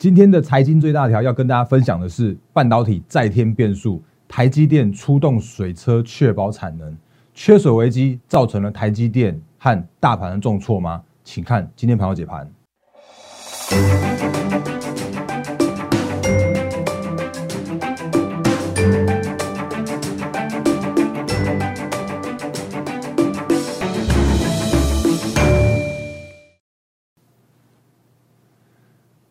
今天的财经最大条要跟大家分享的是半导体再添变数，台积电出动水车确保产能，缺水危机造成了台积电和大盘的重挫吗？请看今天盘后解盘。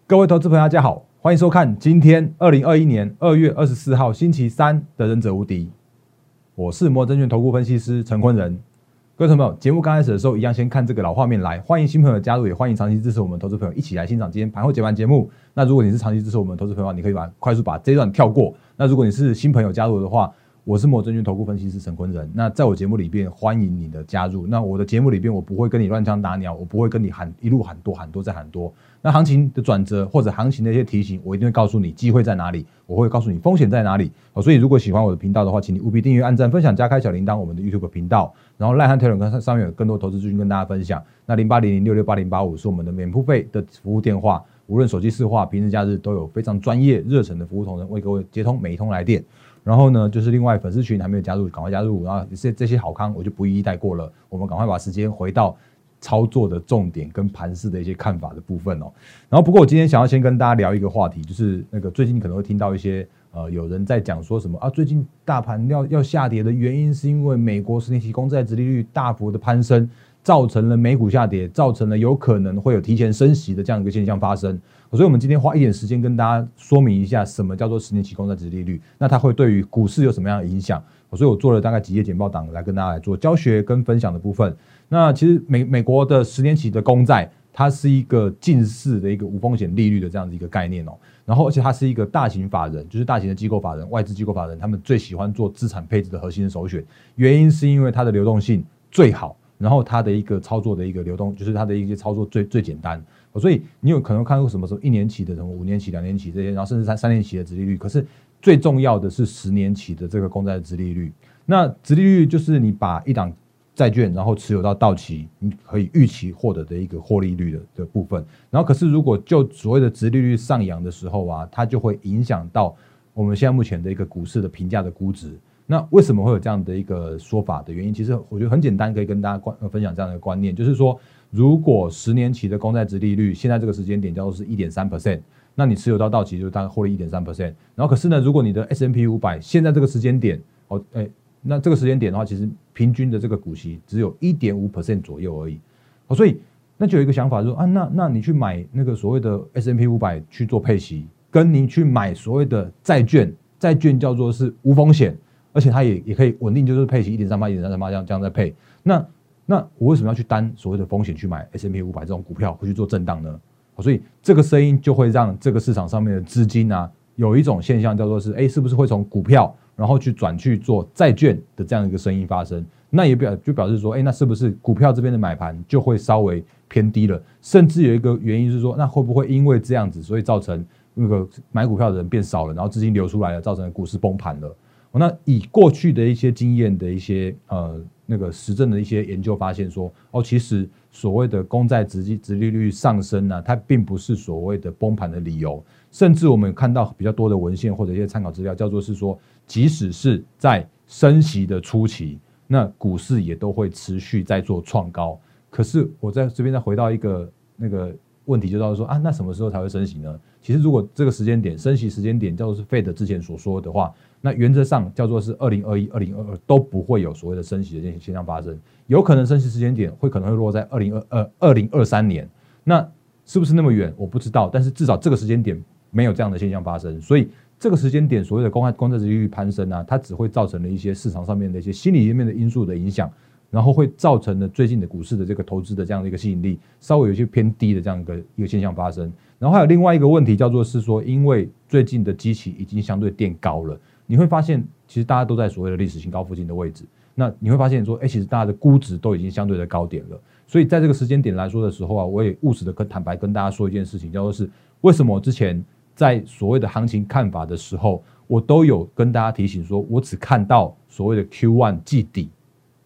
各位投资朋友，大家好，欢迎收看今天二零二一年二月二十四号星期三的《忍者无敌》，我是摩证券投顾分析师陈坤仁。各位朋友，节目刚开始的时候，一样先看这个老画面来，欢迎新朋友加入，也欢迎长期支持我们投资朋友一起来欣赏今天盘后解盘节目。那如果你是长期支持我们投资朋友，你可以把快速把这段跳过。那如果你是新朋友加入的话，我是摩证券投顾分析师陈坤仁。那在我节目里边，欢迎你的加入。那我的节目里边，我不会跟你乱枪打鸟，我不会跟你喊一路喊多喊多再喊多。那行情的转折或者行情的一些提醒，我一定会告诉你机会在哪里，我会告诉你风险在哪里。哦，所以如果喜欢我的频道的话，请你务必订阅、按赞、分享、加开小铃铛，我们的 YouTube 频道。然后赖汉 Telegram 上面有更多投资资讯跟大家分享。那零八零零六六八零八五是我们的免付费的服务电话，无论手机市话、平日假日都有非常专业热忱的服务同仁为各位接通每一通来电。然后呢，就是另外粉丝群还没有加入，赶快加入。然后这这些好康我就不一一带过了。我们赶快把时间回到操作的重点跟盘势的一些看法的部分哦。然后不过我今天想要先跟大家聊一个话题，就是那个最近可能会听到一些呃有人在讲说什么啊，最近大盘要要下跌的原因是因为美国十年期公债殖利率大幅的攀升，造成了美股下跌，造成了有可能会有提前升息的这样一个现象发生。所以，我们今天花一点时间跟大家说明一下，什么叫做十年期公债值利率，那它会对于股市有什么样的影响？所以我做了大概几页简报档来跟大家来做教学跟分享的部分。那其实美美国的十年期的公债，它是一个近似的一个无风险利率的这样的一个概念哦。然后，而且它是一个大型法人，就是大型的机构法人、外资机构法人，他们最喜欢做资产配置的核心首选，原因是因为它的流动性最好，然后它的一个操作的一个流动，就是它的一些操作最最简单。所以你有可能看过什么时候一年期的什么五年期、两年期这些，然后甚至三三年期的殖利率。可是最重要的是十年期的这个公债的殖利率。那殖利率就是你把一档债券然后持有到到期，你可以预期获得的一个获利率的的部分。然后可是如果就所谓的殖利率上扬的时候啊，它就会影响到我们现在目前的一个股市的评价的估值。那为什么会有这样的一个说法的原因？其实我觉得很简单，可以跟大家观分享这样的观念，就是说。如果十年期的公债值利率现在这个时间点叫做是一点三 percent，那你持有到到期就大概获利一点三 percent。然后可是呢，如果你的 S M P 五百现在这个时间点，哦，哎，那这个时间点的话，其实平均的这个股息只有一点五 percent 左右而已。哦，所以那就有一个想法说啊，那那你去买那个所谓的 S M P 五百去做配息，跟你去买所谓的债券，债券叫做是无风险，而且它也也可以稳定，就是配息一点三八、一点三三八这样这样在配。那那我为什么要去担所谓的风险去买 S M P 五百这种股票，会去做震荡呢？所以这个声音就会让这个市场上面的资金啊，有一种现象叫做是，哎，是不是会从股票然后去转去做债券的这样一个声音发生？那也表就表示说，哎，那是不是股票这边的买盘就会稍微偏低了？甚至有一个原因是说，那会不会因为这样子，所以造成那个买股票的人变少了，然后资金流出来了，造成股市崩盘了？那以过去的一些经验的一些呃。那个实证的一些研究发现说，哦，其实所谓的公债直直利率上升呢，它并不是所谓的崩盘的理由。甚至我们看到比较多的文献或者一些参考资料，叫做是说，即使是在升息的初期，那股市也都会持续在做创高。可是我在这边再回到一个那个问题，就到说啊，那什么时候才会升息呢？其实如果这个时间点升息时间点叫做是 Fed 之前所说的话。那原则上叫做是二零二一、二零二二都不会有所谓的升息的这些现象发生，有可能升息时间点会可能会落在二零二二、二零二三年，那是不是那么远？我不知道，但是至少这个时间点没有这样的现象发生，所以这个时间点所谓的公开公债利率攀升啊，它只会造成了一些市场上面的一些心理面的因素的影响，然后会造成了最近的股市的这个投资的这样的一个吸引力稍微有些偏低的这样一个一个现象发生，然后还有另外一个问题叫做是说，因为最近的基期已经相对垫高了。你会发现，其实大家都在所谓的历史新高附近的位置。那你会发现说，哎，其实大家的估值都已经相对的高点了。所以在这个时间点来说的时候啊，我也务实的跟坦白跟大家说一件事情，叫做是为什么之前在所谓的行情看法的时候，我都有跟大家提醒说，我只看到所谓的 Q one 季底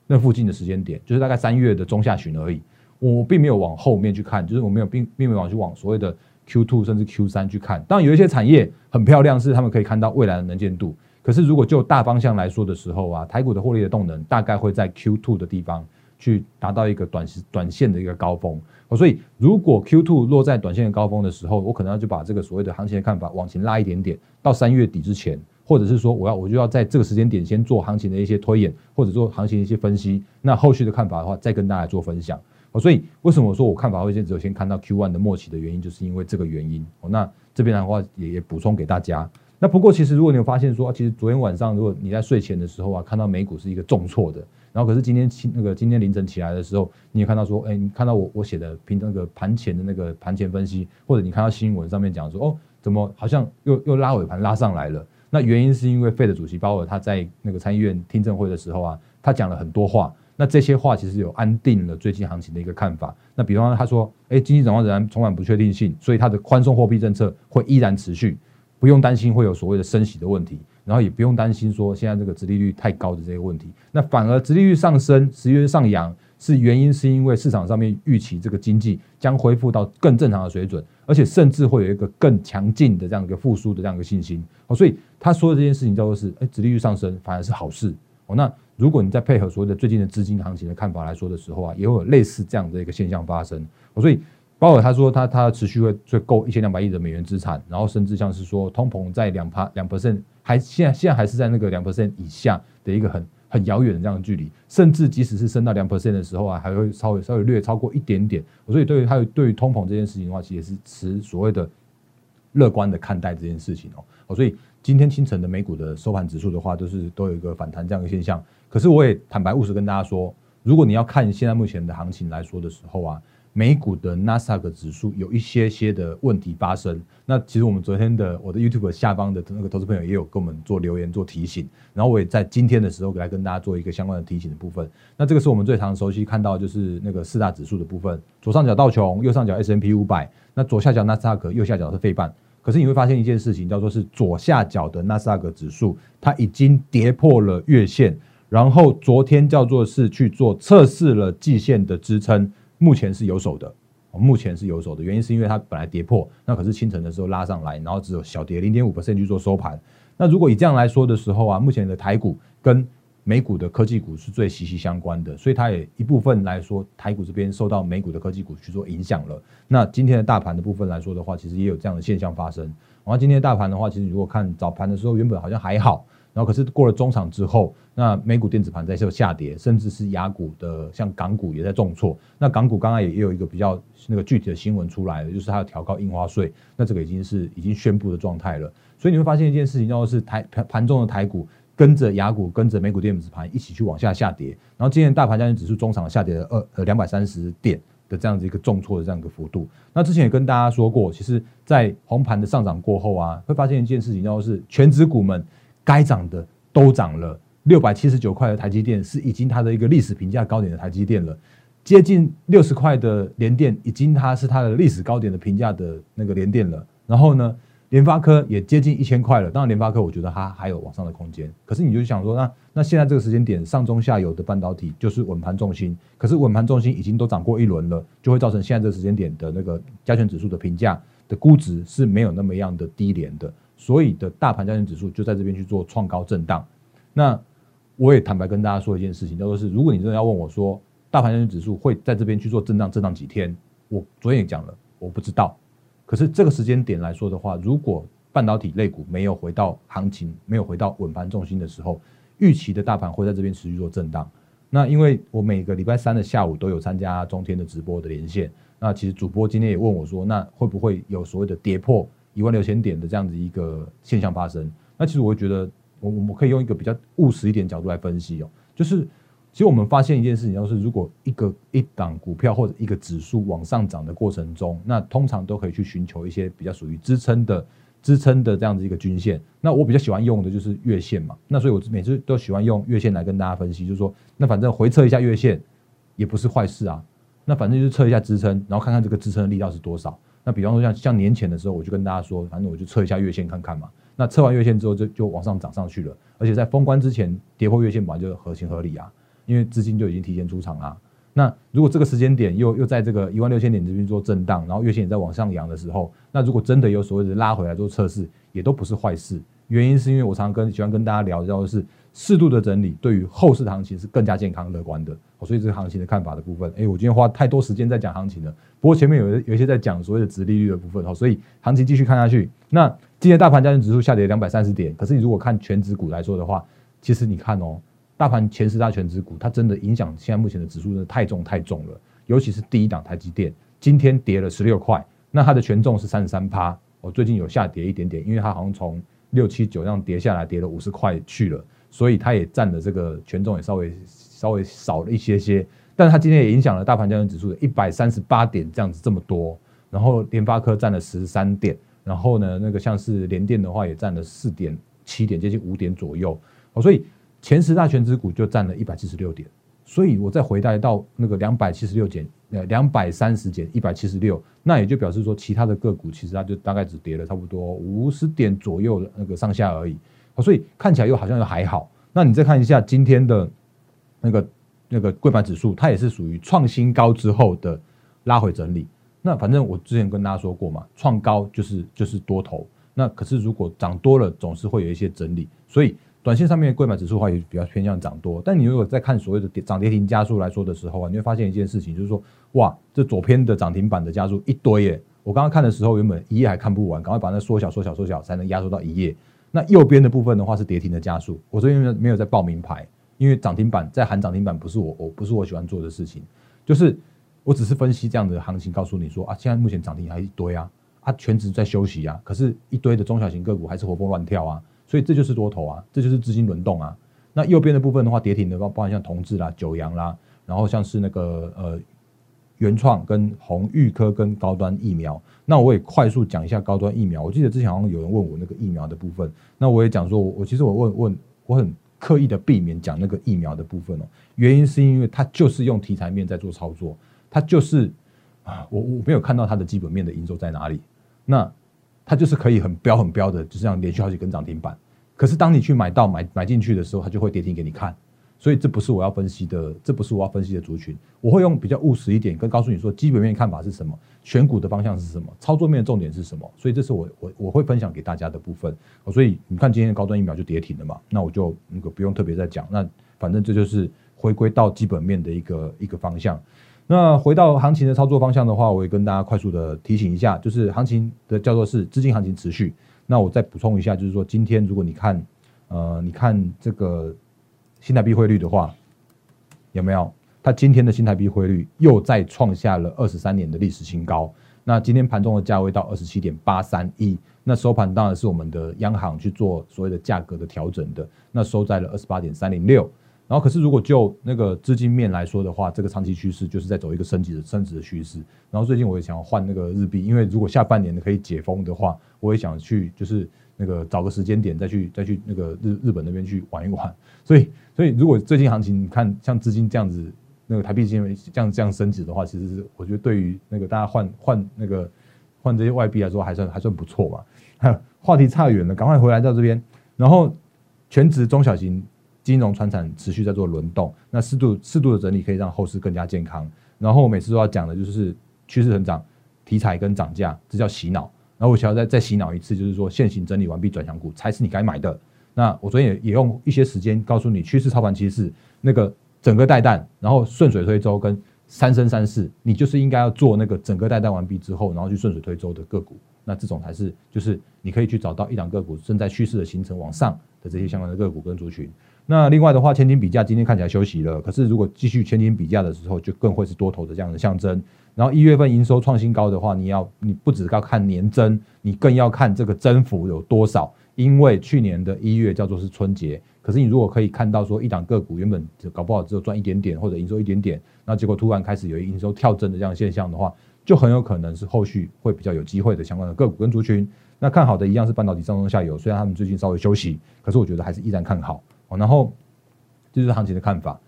那附近的时间点，就是大概三月的中下旬而已。我并没有往后面去看，就是我没有并并没有往去往所谓的 Q two 甚至 Q 三去看。当然有一些产业很漂亮，是他们可以看到未来的能见度。可是如果就大方向来说的时候啊，台股的获利的动能大概会在 Q two 的地方去达到一个短时短线的一个高峰。所以如果 Q two 落在短线的高峰的时候，我可能要就把这个所谓的行情的看法往前拉一点点，到三月底之前。或者是说，我要我就要在这个时间点先做行情的一些推演，或者做行情的一些分析。那后续的看法的话，再跟大家做分享。哦，所以为什么我说我看法会先只有先看到 Q one 的末期的原因，就是因为这个原因。哦，那这边的话也也补充给大家。那不过其实如果你有发现说，其实昨天晚上如果你在睡前的时候啊，看到美股是一个重挫的，然后可是今天起那个今天凌晨起来的时候，你也看到说，哎，你看到我我写的平那个盘前的那个盘前分析，或者你看到新闻上面讲说，哦，怎么好像又又拉尾盘拉上来了？那原因是因为费的主席鲍尔他在那个参议院听证会的时候啊，他讲了很多话。那这些话其实有安定了最近行情的一个看法。那比方他说，哎，经济展望仍然充满不确定性，所以他的宽松货币政策会依然持续，不用担心会有所谓的升息的问题，然后也不用担心说现在这个殖利率太高的这些问题。那反而殖利率上升，十月上扬。是原因是因为市场上面预期这个经济将恢复到更正常的水准，而且甚至会有一个更强劲的这样一个复苏的这样一个信心哦，所以他说的这件事情叫做是，哎，殖利率上升反而是好事哦。那如果你在配合所谓的最近的资金行情的看法来说的时候啊，也会有类似这样的一个现象发生。所以鲍尔他说他他持续会会够一千两百亿的美元资产，然后甚至像是说通膨在两趴两 percent 还现在现在还是在那个两 percent 以下的一个很。很遥远的这样的距离，甚至即使是升到两 percent 的时候啊，还会稍微稍微略超过一点点。所以对于他对于通膨这件事情的话，其实是持所谓的乐观的看待这件事情哦。所以今天清晨的美股的收盘指数的话，都是都有一个反弹这样的现象。可是我也坦白务实跟大家说，如果你要看现在目前的行情来说的时候啊。美股的纳斯达克指数有一些些的问题发生。那其实我们昨天的我的 YouTube 下方的那个投资朋友也有跟我们做留言做提醒，然后我也在今天的时候来跟大家做一个相关的提醒的部分。那这个是我们最常熟悉看到就是那个四大指数的部分，左上角道琼，右上角 S M P 五百，那左下角纳斯达克，右下角是费半。可是你会发现一件事情，叫做是左下角的纳斯达克指数它已经跌破了月线，然后昨天叫做是去做测试了季线的支撑。目前是有手的，哦目前是有手的原因是因为它本来跌破，那可是清晨的时候拉上来，然后只有小跌零点五个 c 去做收盘。那如果以这样来说的时候啊，目前的台股跟美股的科技股是最息息相关的，所以它也一部分来说，台股这边受到美股的科技股去做影响了。那今天的大盘的部分来说的话，其实也有这样的现象发生。然后今天的大盘的话，其实如果看早盘的时候，原本好像还好。然后可是过了中场之后，那美股电子盘在受下跌，甚至是雅股的像港股也在重挫。那港股刚刚也也有一个比较那个具体的新闻出来了，就是它要调高印花税，那这个已经是已经宣布的状态了。所以你会发现一件事情，叫做是台盘盘中的台股跟着雅股跟着美股电子盘一起去往下下跌。然后今天大盘将近指数中场下跌了二呃两百三十点的这样子一个重挫的这样一个幅度。那之前也跟大家说过，其实在红盘的上涨过后啊，会发现一件事情，叫做是全指股们。该涨的都涨了，六百七十九块的台积电是已经它的一个历史评价高点的台积电了，接近六十块的联电已经它是它的历史高点的评价的那个联电了。然后呢，联发科也接近一千块了。当然，联发科我觉得它还有往上的空间。可是你就想说，那那现在这个时间点，上中下游的半导体就是稳盘重心。可是稳盘重心已经都涨过一轮了，就会造成现在这个时间点的那个加权指数的评价的估值是没有那么样的低廉的。所以的大盘加权指数就在这边去做创高震荡。那我也坦白跟大家说一件事情，叫做是，如果你真的要问我说，大盘加权指数会在这边去做震荡，震荡几天？我昨天也讲了，我不知道。可是这个时间点来说的话，如果半导体类股没有回到行情，没有回到稳盘重心的时候，预期的大盘会在这边持续做震荡。那因为我每个礼拜三的下午都有参加中天的直播的连线，那其实主播今天也问我说，那会不会有所谓的跌破？一万六千点的这样子一个现象发生，那其实我会觉得，我我们可以用一个比较务实一点角度来分析哦，就是其实我们发现一件事情，就是如果一个一档股票或者一个指数往上涨的过程中，那通常都可以去寻求一些比较属于支撑的支撑的这样子一个均线。那我比较喜欢用的就是月线嘛，那所以我每次都喜欢用月线来跟大家分析，就是说，那反正回测一下月线也不是坏事啊，那反正就是测一下支撑，然后看看这个支撑的力道是多少。那比方说像像年前的时候，我就跟大家说，反正我就测一下月线看看嘛。那测完月线之后，就就往上涨上去了。而且在封关之前跌破月线本来就合情合理啊，因为资金就已经提前出场啦。那如果这个时间点又又在这个一万六千点这边做震荡，然后月线也在往上扬的时候，那如果真的有所谓的拉回来做测试，也都不是坏事。原因是因为我常常跟喜欢跟大家聊到的是适度的整理，对于后市行情是更加健康乐观的。所以这个行情的看法的部分，哎，我今天花太多时间在讲行情了。不过前面有有一些在讲所谓的直利率的部分，所以行情继续看下去。那今天大盘加权指数下跌两百三十点，可是你如果看全指股来说的话，其实你看哦。大盘前十大全指股，它真的影响现在目前的指数真的太重太重了，尤其是第一档台积电，今天跌了十六块，那它的权重是三十三趴，我最近有下跌一点点，因为它好像从六七九这样跌下来，跌了五十块去了，所以它也占的这个权重也稍微稍微少了一些些，但是它今天也影响了大盘交易指数的一百三十八点这样子这么多，然后联发科占了十三点，然后呢那个像是联电的话也占了四点七点，接近五点左右，哦，所以。前十大全指股就占了一百七十六点，所以我再回带到那个两百七十六减呃两百三十减一百七十六，那也就表示说其他的个股其实它就大概只跌了差不多五十点左右的那个上下而已，所以看起来又好像又还好。那你再看一下今天的那个那个贵盘指数，它也是属于创新高之后的拉回整理。那反正我之前跟大家说过嘛，创高就是就是多头，那可是如果涨多了，总是会有一些整理，所以。短线上面的贵买指数的话也比较偏向涨多，但你如果在看所谓的涨跌停加速来说的时候啊，你会发现一件事情，就是说，哇，这左边的涨停板的加速一堆耶！我刚刚看的时候，原本一页还看不完，赶快把它缩小、缩小、缩小，才能压缩到一页。那右边的部分的话是跌停的加速，我这边没有在报名牌，因为涨停板在喊涨停板不是我，我不是我喜欢做的事情，就是我只是分析这样的行情，告诉你说啊，现在目前涨停还一堆啊，啊，全职在休息啊，可是一堆的中小型个股还是活蹦乱跳啊。所以这就是多头啊，这就是资金轮动啊。那右边的部分的话，跌停的包包含像同志啦、九阳啦，然后像是那个呃原创跟红玉科跟高端疫苗。那我也快速讲一下高端疫苗。我记得之前好像有人问我那个疫苗的部分，那我也讲说，我其实我问问我很刻意的避免讲那个疫苗的部分哦，原因是因为它就是用题材面在做操作，它就是啊，我我没有看到它的基本面的营收在哪里。那它就是可以很标很标的，就这样连续好几根涨停板。可是当你去买到买买进去的时候，它就会跌停给你看。所以这不是我要分析的，这不是我要分析的族群。我会用比较务实一点，跟告诉你说基本面看法是什么，选股的方向是什么，操作面的重点是什么。所以这是我我我会分享给大家的部分。所以你看今天的高端疫苗就跌停了嘛，那我就那个不用特别再讲。那反正这就是回归到基本面的一个一个方向。那回到行情的操作方向的话，我也跟大家快速的提醒一下，就是行情的叫做是资金行情持续。那我再补充一下，就是说今天如果你看，呃，你看这个新台币汇率的话，有没有？它今天的新台币汇率又再创下了二十三年的历史新高。那今天盘中的价位到二十七点八三一，那收盘当然是我们的央行去做所谓的价格的调整的，那收在了二十八点三零六。然后，可是如果就那个资金面来说的话，这个长期趋势就是在走一个升级的升值的趋势。然后最近我也想要换那个日币，因为如果下半年可以解封的话，我也想去就是那个找个时间点再去再去那个日日本那边去玩一玩。所以，所以如果最近行情你看像资金这样子，那个台币金这样这样升值的话，其实是我觉得对于那个大家换换那个换这些外币来说，还算还算不错吧。话题差远了，赶快回来到这边。然后全职中小型。金融、船产持续在做轮动，那适度适度的整理可以让后市更加健康。然后我每次都要讲的就是趋势成长、题材跟涨价，这叫洗脑。然后我想要再再洗脑一次，就是说现行整理完毕转向股才是你该买的。那我昨天也也用一些时间告诉你，趋势操盘趋势那个整个带弹，然后顺水推舟跟三生三世，你就是应该要做那个整个带弹完毕之后，然后去顺水推舟的个股。那这种才是就是你可以去找到一两个股正在趋势的形成往上的这些相关的个股跟族群。那另外的话，千金比价今天看起来休息了，可是如果继续千金比价的时候，就更会是多头的这样的象征。然后一月份营收创新高的话，你要你不只要看年增，你更要看这个增幅有多少。因为去年的一月叫做是春节，可是你如果可以看到说一档个股原本搞不好只有赚一点点或者营收一点点，那结果突然开始有营收跳增的这样现象的话，就很有可能是后续会比较有机会的相关的个股跟族群。那看好的一样是半导体上中下游，虽然他们最近稍微休息，可是我觉得还是依然看好。哦然后，这就是行情的看法。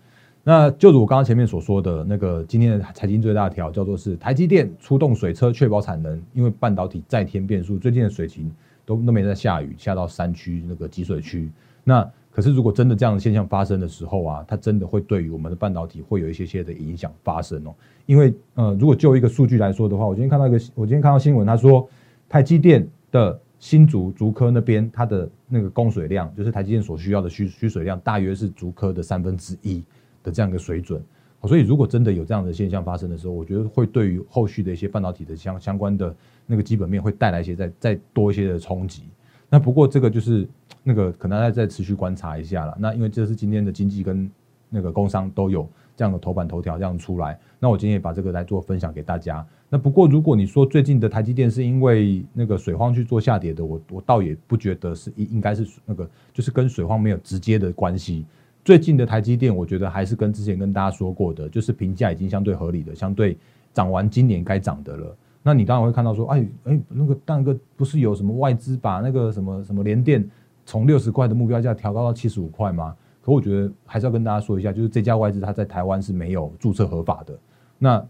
那就如我刚刚前面所说的那个，今天的财经最大条叫做是台积电出动水车确保产能，因为半导体再添变数，最近的水情都都没在下雨，下到山区那个积水区。那可是如果真的这样的现象发生的时候啊，它真的会对于我们的半导体会有一些些的影响发生哦。因为呃，如果就一个数据来说的话，我今天看到一个，我今天看到新闻，他说台积电的新竹竹科那边它的那个供水量，就是台积电所需要的需需水量，大约是竹科的三分之一的这样一个水准。所以如果真的有这样的现象发生的时候，我觉得会对于后续的一些半导体的相相关的那个基本面会带来一些再再多一些的冲击。那不过这个就是那个可能要再持续观察一下了。那因为这是今天的经济跟那个工商都有这样的头版头条这样出来，那我今天也把这个来做分享给大家。那不过如果你说最近的台积电是因为那个水荒去做下跌的，我我倒也不觉得是应应该是那个就是跟水荒没有直接的关系。最近的台积电，我觉得还是跟之前跟大家说过的，就是评价已经相对合理的，相对涨完今年该涨的了。那你当然会看到说，哎哎，那个那个不是有什么外资把那个什么什么联电从六十块的目标价调高到七十五块吗？可我觉得还是要跟大家说一下，就是这家外资它在台湾是没有注册合法的。那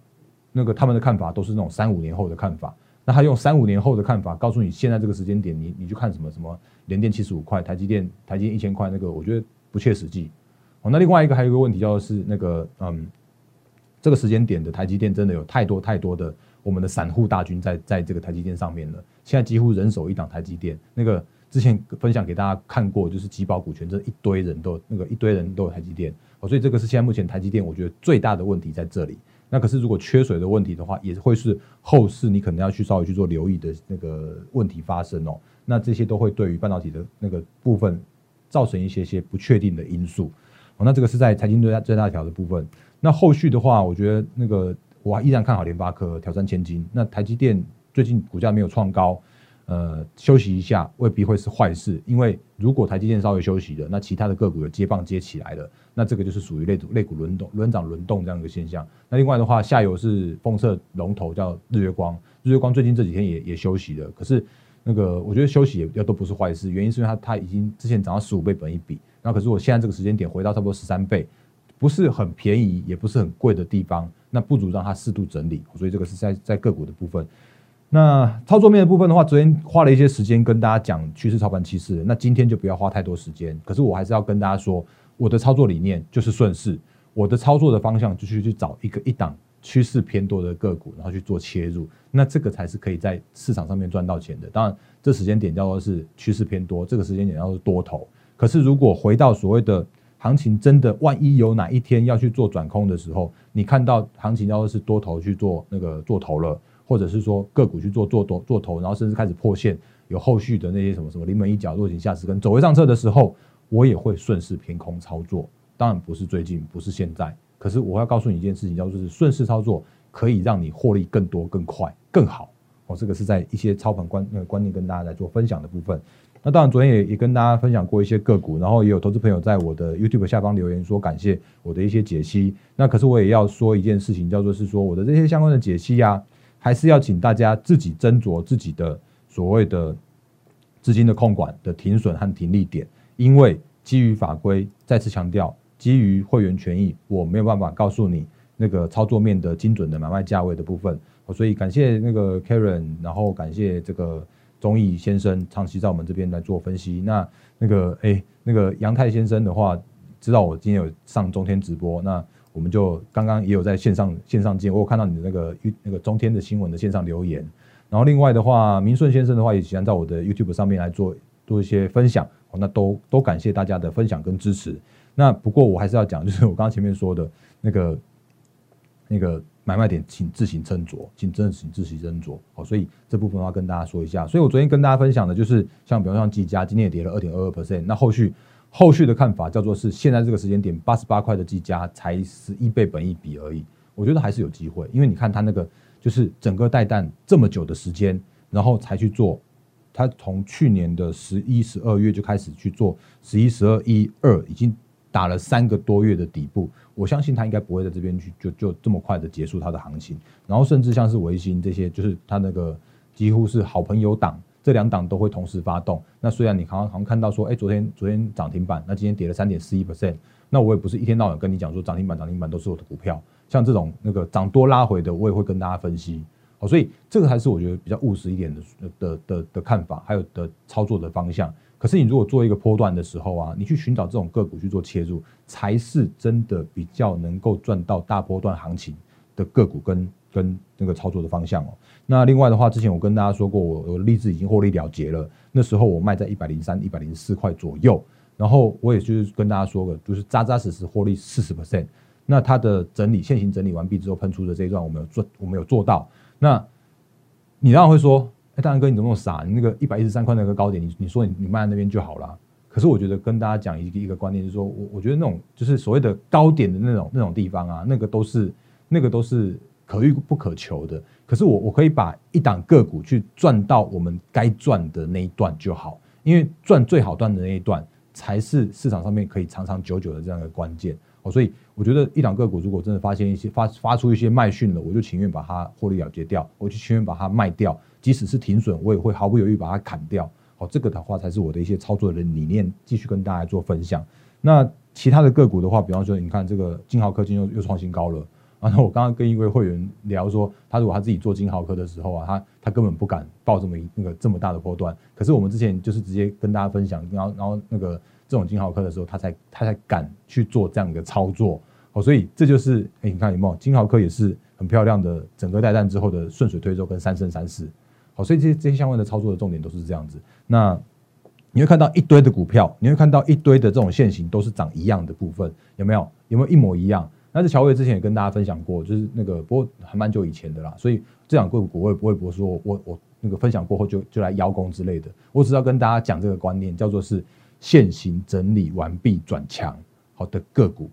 那个他们的看法都是那种三五年后的看法。那他用三五年后的看法告诉你，现在这个时间点，你你去看什么什么联电七十五块，台积电台积电一千块，那个我觉得不切实际。哦，那另外一个还有一个问题，就是那个嗯，这个时间点的台积电真的有太多太多的。我们的散户大军在在这个台积电上面了，现在几乎人手一档台积电。那个之前分享给大家看过，就是集保股权，这一堆人都那个一堆人都有台积电，哦，所以这个是现在目前台积电我觉得最大的问题在这里。那可是如果缺水的问题的话，也会是后市你可能要去稍微去做留意的那个问题发生哦。那这些都会对于半导体的那个部分造成一些些不确定的因素。哦，那这个是在财经最大最大条的部分。那后续的话，我觉得那个。我依然看好联发科挑战千金。那台积电最近股价没有创高，呃，休息一下未必会是坏事。因为如果台积电稍微休息了，那其他的个股有接棒接起来了，那这个就是属于类股类股轮动、轮涨轮动这样一个现象。那另外的话，下游是封测龙头叫日月光，日月光最近这几天也也休息了。可是那个我觉得休息也要都不是坏事，原因是因为它它已经之前涨到十五倍本一比，那可是我现在这个时间点回到差不多十三倍，不是很便宜，也不是很贵的地方。那不如让它适度整理，所以这个是在在个股的部分。那操作面的部分的话，昨天花了一些时间跟大家讲趋势操盘趋势，那今天就不要花太多时间。可是我还是要跟大家说，我的操作理念就是顺势，我的操作的方向就是去找一个一档趋势偏多的个股，然后去做切入，那这个才是可以在市场上面赚到钱的。当然，这时间点叫做是趋势偏多，这个时间点叫做多头。可是如果回到所谓的行情真的，万一有哪一天要去做转空的时候，你看到行情要是多头去做那个做头了，或者是说个股去做做多做头，然后甚至开始破线，有后续的那些什么什么临门一脚、落井下石跟走位上车的时候，我也会顺势偏空操作。当然不是最近，不是现在，可是我要告诉你一件事情，叫做是顺势操作可以让你获利更多、更快、更好。哦，这个是在一些操盘观那个观念跟大家来做分享的部分。那当然，昨天也也跟大家分享过一些个股，然后也有投资朋友在我的 YouTube 下方留言说感谢我的一些解析。那可是我也要说一件事情，叫做是说我的这些相关的解析啊，还是要请大家自己斟酌自己的所谓的资金的控管的停损和停利点，因为基于法规，再次强调，基于会员权益，我没有办法告诉你那个操作面的精准的买卖价位的部分。所以感谢那个 Karen，然后感谢这个。中义先生长期在我们这边来做分析。那那个哎，那个杨泰先生的话，知道我今天有上中天直播，那我们就刚刚也有在线上线上见。我有看到你的那个那个中天的新闻的线上留言。然后另外的话，明顺先生的话也喜欢在我的 YouTube 上面来做做一些分享。那都都感谢大家的分享跟支持。那不过我还是要讲，就是我刚刚前面说的那个那个。买卖点，请自行斟酌，请真的请自行斟酌。好，所以这部分要跟大家说一下。所以我昨天跟大家分享的就是，像比如像技嘉，今天也跌了二点二二 percent。那后续后续的看法叫做是，现在这个时间点，八十八块的技嘉才十一倍本一比而已。我觉得还是有机会，因为你看它那个就是整个带弹这么久的时间，然后才去做，它从去年的十一、十二月就开始去做，十一、十二、一二已经。打了三个多月的底部，我相信它应该不会在这边去就就这么快的结束它的行情。然后甚至像是维新这些，就是它那个几乎是好朋友党，这两档都会同时发动。那虽然你好像好像看到说，哎，昨天昨天涨停板，那今天跌了三点四一 percent，那我也不是一天到晚跟你讲说涨停板涨停板都是我的股票，像这种那个涨多拉回的，我也会跟大家分析。好，所以这个还是我觉得比较务实一点的的的的看法，还有的操作的方向。可是你如果做一个波段的时候啊，你去寻找这种个股去做切入，才是真的比较能够赚到大波段行情的个股跟跟那个操作的方向哦。那另外的话，之前我跟大家说过，我我的例子已经获利了结了。那时候我卖在一百零三、一百零四块左右，然后我也就是跟大家说个，就是扎扎实实获利四十 percent。那它的整理现行整理完毕之后喷出的这一段，我们有做，我们有做到。那你当然会说，哎，大然哥你怎么那么傻？你那个一百一十三块那个高点，你你说你你卖在那边就好了。可是我觉得跟大家讲一个一个观念，就是说我我觉得那种就是所谓的高点的那种那种地方啊，那个都是那个都是可遇不可求的。可是我我可以把一档个股去赚到我们该赚的那一段就好，因为赚最好赚的那一段才是市场上面可以长长久久的这样一个关键哦。所以我觉得一档个股如果真的发现一些发发出一些卖讯了，我就情愿把它获利了结掉，我就情愿把它卖掉，即使是停损，我也会毫不犹豫把它砍掉。好，这个的话才是我的一些操作的理念，继续跟大家做分享。那其他的个股的话，比方说你看这个金豪科技又又创新高了。然后我刚刚跟一位会员聊说，他如果他自己做金豪科的时候啊，他他根本不敢报这么一那个这么大的波段。可是我们之前就是直接跟大家分享，然后然后那个这种金豪科的时候，他才他才敢去做这样的操作。哦，所以这就是哎，你看有没有金豪科也是很漂亮的，整个带弹之后的顺水推舟跟三生三世。好，所以这些这些相关的操作的重点都是这样子。那你会看到一堆的股票，你会看到一堆的这种线型都是长一样的部分，有没有？有没有一模一样？但是乔伟之前也跟大家分享过，就是那个不过还蛮久以前的啦，所以这两个股我也不会不说，我我那个分享过后就就来邀功之类的，我只要跟大家讲这个观念，叫做是现行整理完毕转强好的个股，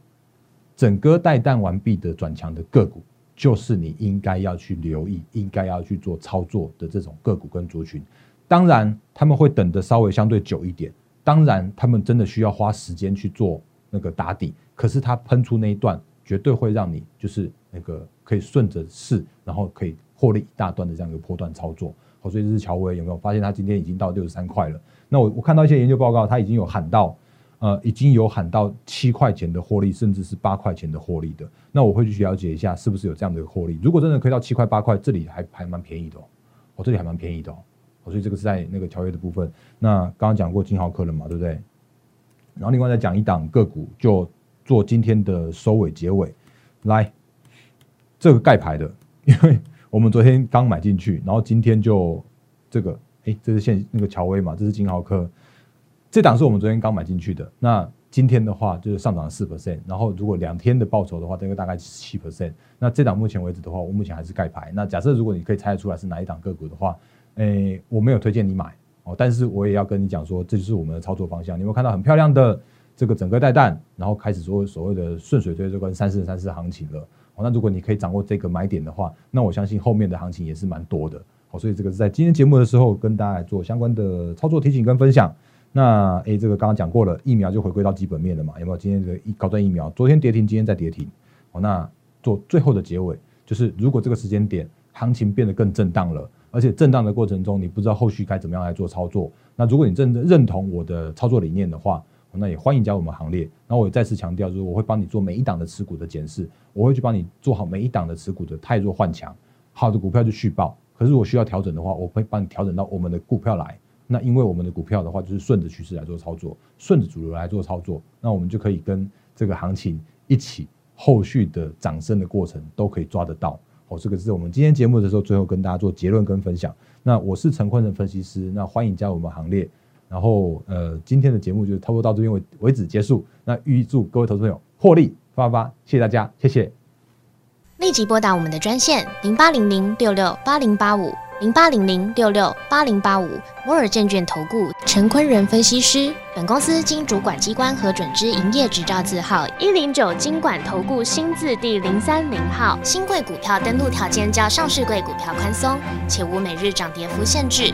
整个带弹完毕的转强的个股，就是你应该要去留意，应该要去做操作的这种个股跟族群。当然他们会等的稍微相对久一点，当然他们真的需要花时间去做那个打底，可是它喷出那一段。绝对会让你就是那个可以顺着势，然后可以获利一大段的这样一个波段操作。好，所以这是乔威有没有发现他今天已经到六十三块了？那我我看到一些研究报告，他已经有喊到呃，已经有喊到七块钱的获利，甚至是八块钱的获利的。那我会去了解一下是不是有这样的一个获利。如果真的可以到七块八块，这里还还蛮便宜的哦。哦，这里还蛮便宜的哦。所以这个是在那个条约的部分。那刚刚讲过金豪科了嘛，对不对？然后另外再讲一档个股就。做今天的收尾结尾，来这个盖牌的，因为我们昨天刚买进去，然后今天就这个，哎，这是现那个乔威嘛，这是金豪科，这档是我们昨天刚买进去的。那今天的话就是上涨四 percent，然后如果两天的报酬的话，大概大概七 percent。那这档目前为止的话，我目前还是盖牌。那假设如果你可以猜得出来是哪一档个股的话，诶，我没有推荐你买哦，但是我也要跟你讲说，这就是我们的操作方向。你有没有看到很漂亮的？这个整个带弹，然后开始做所谓的顺水推舟跟三四三四行情了。哦，那如果你可以掌握这个买点的话，那我相信后面的行情也是蛮多的。好，所以这个是在今天节目的时候跟大家来做相关的操作提醒跟分享。那诶，这个刚刚讲过了，疫苗就回归到基本面了嘛？有没有？今天这个一高端疫苗，昨天跌停，今天再跌停。好，那做最后的结尾，就是如果这个时间点行情变得更震荡了，而且震荡的过程中你不知道后续该怎么样来做操作，那如果你真的认同我的操作理念的话，那也欢迎加入我们行列。那我也再次强调，就是我会帮你做每一档的持股的检视，我会去帮你做好每一档的持股的太弱换强，好的股票就续报。可是如果需要调整的话，我会帮你调整到我们的股票来。那因为我们的股票的话，就是顺着趋势来做操作，顺着主流来做操作，那我们就可以跟这个行情一起后续的涨升的过程都可以抓得到。好，这个是我们今天节目的时候最后跟大家做结论跟分享。那我是陈坤的分析师，那欢迎加入我们行列。然后，呃，今天的节目就差不多到这边为为止结束。那预祝各位投资朋友获利发发，谢谢大家，谢谢。立即拨打我们的专线零八零零六六八零八五零八零零六六八零八五摩尔证券投顾陈坤仁分析师。本公司经主管机关核准之营业执照字号一零九金管投顾新字第零三零号。新贵股票登录条件较上市贵股票宽松，且无每日涨跌幅限制。